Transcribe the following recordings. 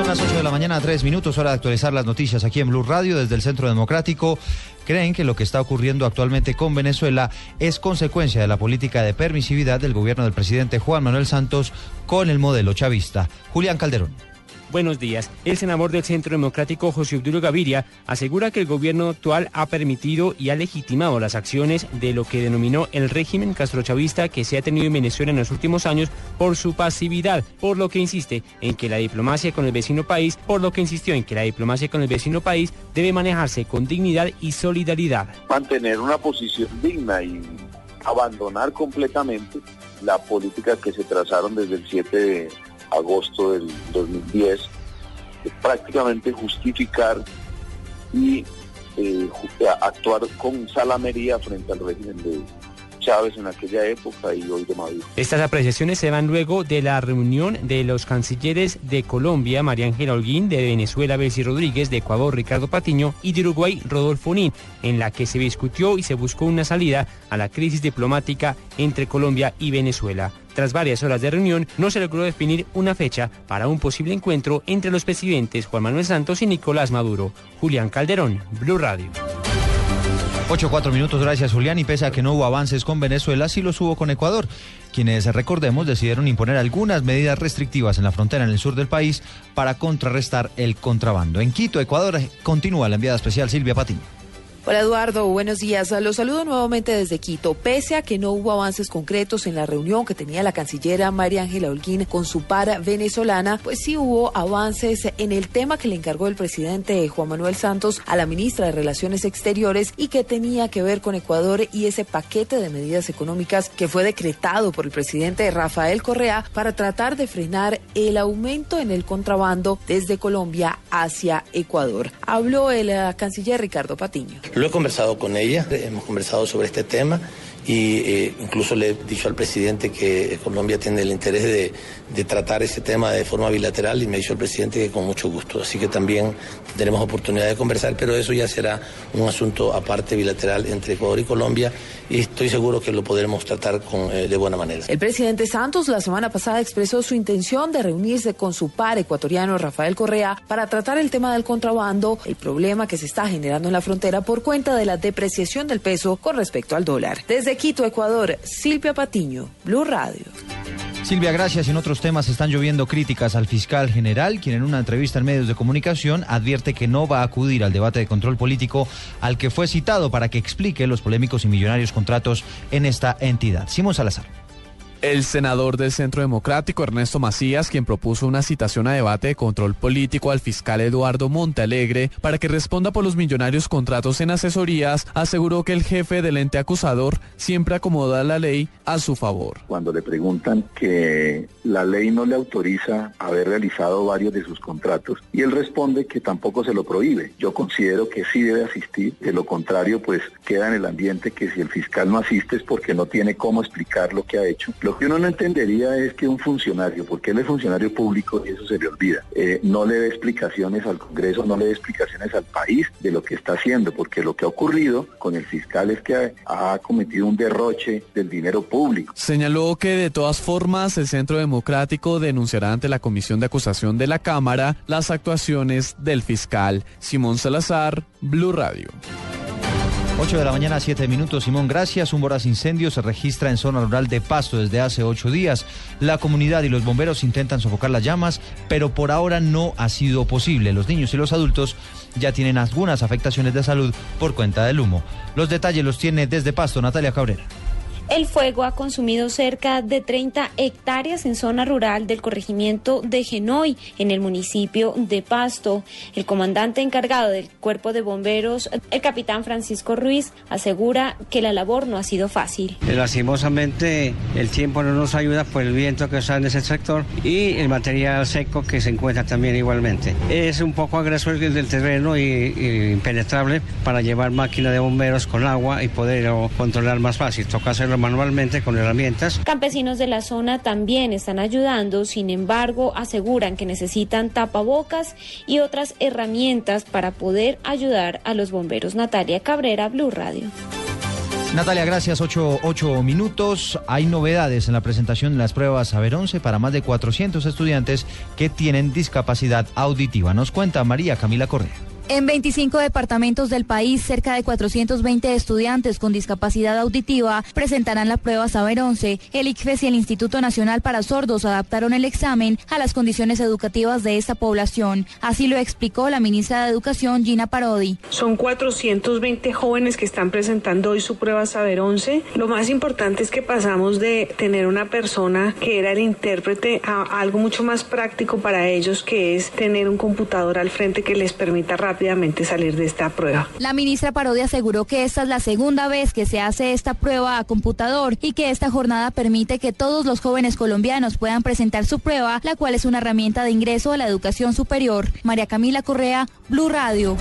Son las 8 de la mañana, tres minutos, hora de actualizar las noticias aquí en Blue Radio desde el Centro Democrático. Creen que lo que está ocurriendo actualmente con Venezuela es consecuencia de la política de permisividad del gobierno del presidente Juan Manuel Santos con el modelo chavista. Julián Calderón. Buenos días. El senador del Centro Democrático José Obdulio Gaviria asegura que el gobierno actual ha permitido y ha legitimado las acciones de lo que denominó el régimen castrochavista que se ha tenido en Venezuela en los últimos años por su pasividad, por lo que insiste en que la diplomacia con el vecino país, por lo que insistió en que la diplomacia con el vecino país debe manejarse con dignidad y solidaridad. Mantener una posición digna y abandonar completamente la política que se trazaron desde el 7 de agosto del 2010, prácticamente justificar y eh, actuar con salamería frente al régimen de Chávez en aquella época y hoy de Maduro. Estas apreciaciones se van luego de la reunión de los cancilleres de Colombia, María Ángela Holguín, de Venezuela, Bessie Rodríguez, de Ecuador, Ricardo Patiño y de Uruguay, Rodolfo Nin, en la que se discutió y se buscó una salida a la crisis diplomática entre Colombia y Venezuela. Tras varias horas de reunión, no se logró definir una fecha para un posible encuentro entre los presidentes Juan Manuel Santos y Nicolás Maduro. Julián Calderón, Blue Radio. 8 4 minutos, gracias Julián. Y pese a que no hubo avances con Venezuela, sí los hubo con Ecuador, quienes, recordemos, decidieron imponer algunas medidas restrictivas en la frontera en el sur del país para contrarrestar el contrabando. En Quito, Ecuador, continúa la enviada especial Silvia Patiño. Hola Eduardo, buenos días. Los saludo nuevamente desde Quito. Pese a que no hubo avances concretos en la reunión que tenía la cancillera María Ángela Holguín con su par venezolana, pues sí hubo avances en el tema que le encargó el presidente Juan Manuel Santos a la ministra de Relaciones Exteriores y que tenía que ver con Ecuador y ese paquete de medidas económicas que fue decretado por el presidente Rafael Correa para tratar de frenar el aumento en el contrabando desde Colombia hacia Ecuador. Habló el eh, canciller Ricardo Patiño. Lo he conversado con ella, hemos conversado sobre este tema y eh, incluso le he dicho al presidente que Colombia tiene el interés de, tratar ese tema de forma bilateral y me ha dicho el presidente que con mucho gusto. Así que también tendremos oportunidad de conversar, pero eso ya será un asunto aparte bilateral entre Ecuador y Colombia y estoy seguro que lo podremos tratar con, eh, de buena manera. El presidente Santos la semana pasada expresó su intención de reunirse con su par ecuatoriano Rafael Correa para tratar el tema del contrabando, el problema que se está generando en la frontera por cuenta de la depreciación del peso con respecto al dólar. Desde Quito, Ecuador, Silvia Patiño, Blue Radio. Silvia, gracias. En otros temas están lloviendo críticas al fiscal general, quien en una entrevista en medios de comunicación advierte que no va a acudir al debate de control político al que fue citado para que explique los polémicos y millonarios contratos en esta entidad. Simón Salazar. El senador del Centro Democrático, Ernesto Macías, quien propuso una citación a debate de control político al fiscal Eduardo Montalegre para que responda por los millonarios contratos en asesorías, aseguró que el jefe del ente acusador siempre acomoda la ley a su favor. Cuando le preguntan que la ley no le autoriza haber realizado varios de sus contratos y él responde que tampoco se lo prohíbe. Yo considero que sí debe asistir, de lo contrario pues queda en el ambiente que si el fiscal no asiste es porque no tiene cómo explicar lo que ha hecho. Que uno no entendería es que un funcionario, porque él es funcionario público y eso se le olvida, eh, no le dé explicaciones al Congreso, no le dé explicaciones al país de lo que está haciendo, porque lo que ha ocurrido con el fiscal es que ha, ha cometido un derroche del dinero público. Señaló que de todas formas el Centro Democrático denunciará ante la Comisión de Acusación de la Cámara las actuaciones del fiscal. Simón Salazar, Blue Radio. 8 de la mañana, 7 minutos. Simón, gracias. Un voraz incendio se registra en zona rural de Pasto desde hace ocho días. La comunidad y los bomberos intentan sofocar las llamas, pero por ahora no ha sido posible. Los niños y los adultos ya tienen algunas afectaciones de salud por cuenta del humo. Los detalles los tiene desde Pasto Natalia Cabrera. El fuego ha consumido cerca de 30 hectáreas en zona rural del corregimiento de Genoy, en el municipio de Pasto. El comandante encargado del cuerpo de bomberos, el capitán Francisco Ruiz, asegura que la labor no ha sido fácil. Lastimosamente, el tiempo no nos ayuda por el viento que está en ese sector y el material seco que se encuentra también igualmente. Es un poco agresor del terreno y, y impenetrable para llevar máquina de bomberos con agua y poder controlar más fácil. Toca hacerlo manualmente con herramientas. Campesinos de la zona también están ayudando, sin embargo, aseguran que necesitan tapabocas y otras herramientas para poder ayudar a los bomberos. Natalia Cabrera, Blue Radio. Natalia, gracias. Ocho, ocho minutos. Hay novedades en la presentación de las pruebas Saber 11 para más de 400 estudiantes que tienen discapacidad auditiva. Nos cuenta María Camila Correa. En 25 departamentos del país, cerca de 420 estudiantes con discapacidad auditiva presentarán la prueba Saber 11. El ICFES y el Instituto Nacional para Sordos adaptaron el examen a las condiciones educativas de esta población. Así lo explicó la ministra de Educación, Gina Parodi. Son 420 jóvenes que están presentando hoy su prueba Saber 11. Lo más importante es que pasamos de tener una persona que era el intérprete a algo mucho más práctico para ellos, que es tener un computador al frente que les permita rápidamente salir de esta prueba. La ministra Parodia aseguró que esta es la segunda vez que se hace esta prueba a computador y que esta jornada permite que todos los jóvenes colombianos puedan presentar su prueba, la cual es una herramienta de ingreso a la educación superior. María Camila Correa, Blue Radio.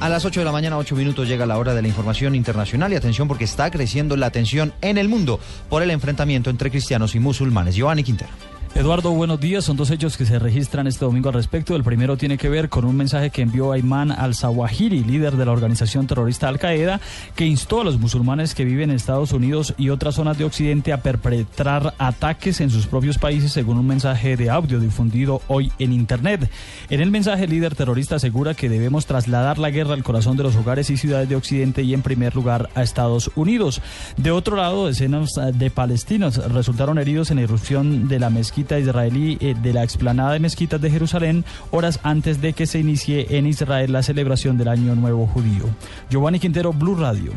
A las 8 de la mañana, 8 minutos, llega la hora de la información internacional y atención porque está creciendo la tensión en el mundo por el enfrentamiento entre cristianos y musulmanes. Giovanni Quintero. Eduardo, buenos días. Son dos hechos que se registran este domingo al respecto. El primero tiene que ver con un mensaje que envió Ayman al-Zawahiri, líder de la organización terrorista Al-Qaeda, que instó a los musulmanes que viven en Estados Unidos y otras zonas de Occidente a perpetrar ataques en sus propios países, según un mensaje de audio difundido hoy en Internet. En el mensaje, el líder terrorista asegura que debemos trasladar la guerra al corazón de los hogares y ciudades de Occidente y, en primer lugar, a Estados Unidos. De otro lado, decenas de palestinos resultaron heridos en la irrupción de la mezquita israelí eh, de la explanada de mezquitas de Jerusalén horas antes de que se inicie en Israel la celebración del Año Nuevo Judío. Giovanni Quintero, Blue Radio.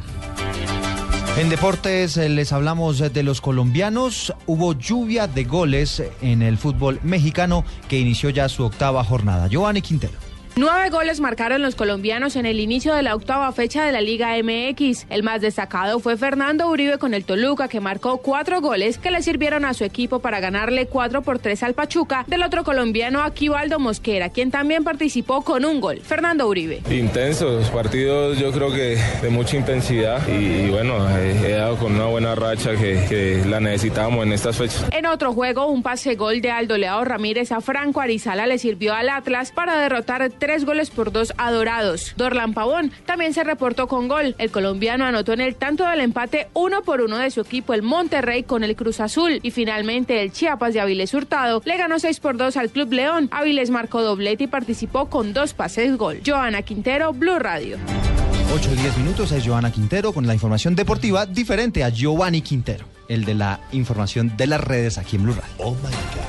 En deportes eh, les hablamos de los colombianos. Hubo lluvia de goles en el fútbol mexicano que inició ya su octava jornada. Giovanni Quintero. Nueve goles marcaron los colombianos en el inicio de la octava fecha de la Liga MX. El más destacado fue Fernando Uribe con el Toluca, que marcó cuatro goles que le sirvieron a su equipo para ganarle cuatro por tres al Pachuca. Del otro colombiano, Aquivaldo Mosquera, quien también participó con un gol. Fernando Uribe. Intensos, partidos yo creo que de mucha intensidad y, bueno, he, dado con una buena racha que, la necesitábamos en estas fechas. En otro juego, un pase gol de Aldo Leao Ramírez a Franco Arizala le sirvió al Atlas para derrotar tres goles por dos adorados. Dorlan Pavón también se reportó con gol. El colombiano anotó en el tanto del empate uno por uno de su equipo el Monterrey con el Cruz Azul. Y finalmente el Chiapas de Avilés Hurtado le ganó 6 por 2 al Club León. Avilés marcó doblete y participó con dos pases gol. Joana Quintero, Blue Radio. 8 y 10 minutos es Joana Quintero con la información deportiva diferente a Giovanni Quintero, el de la información de las redes aquí en Blue Radio. Oh my God.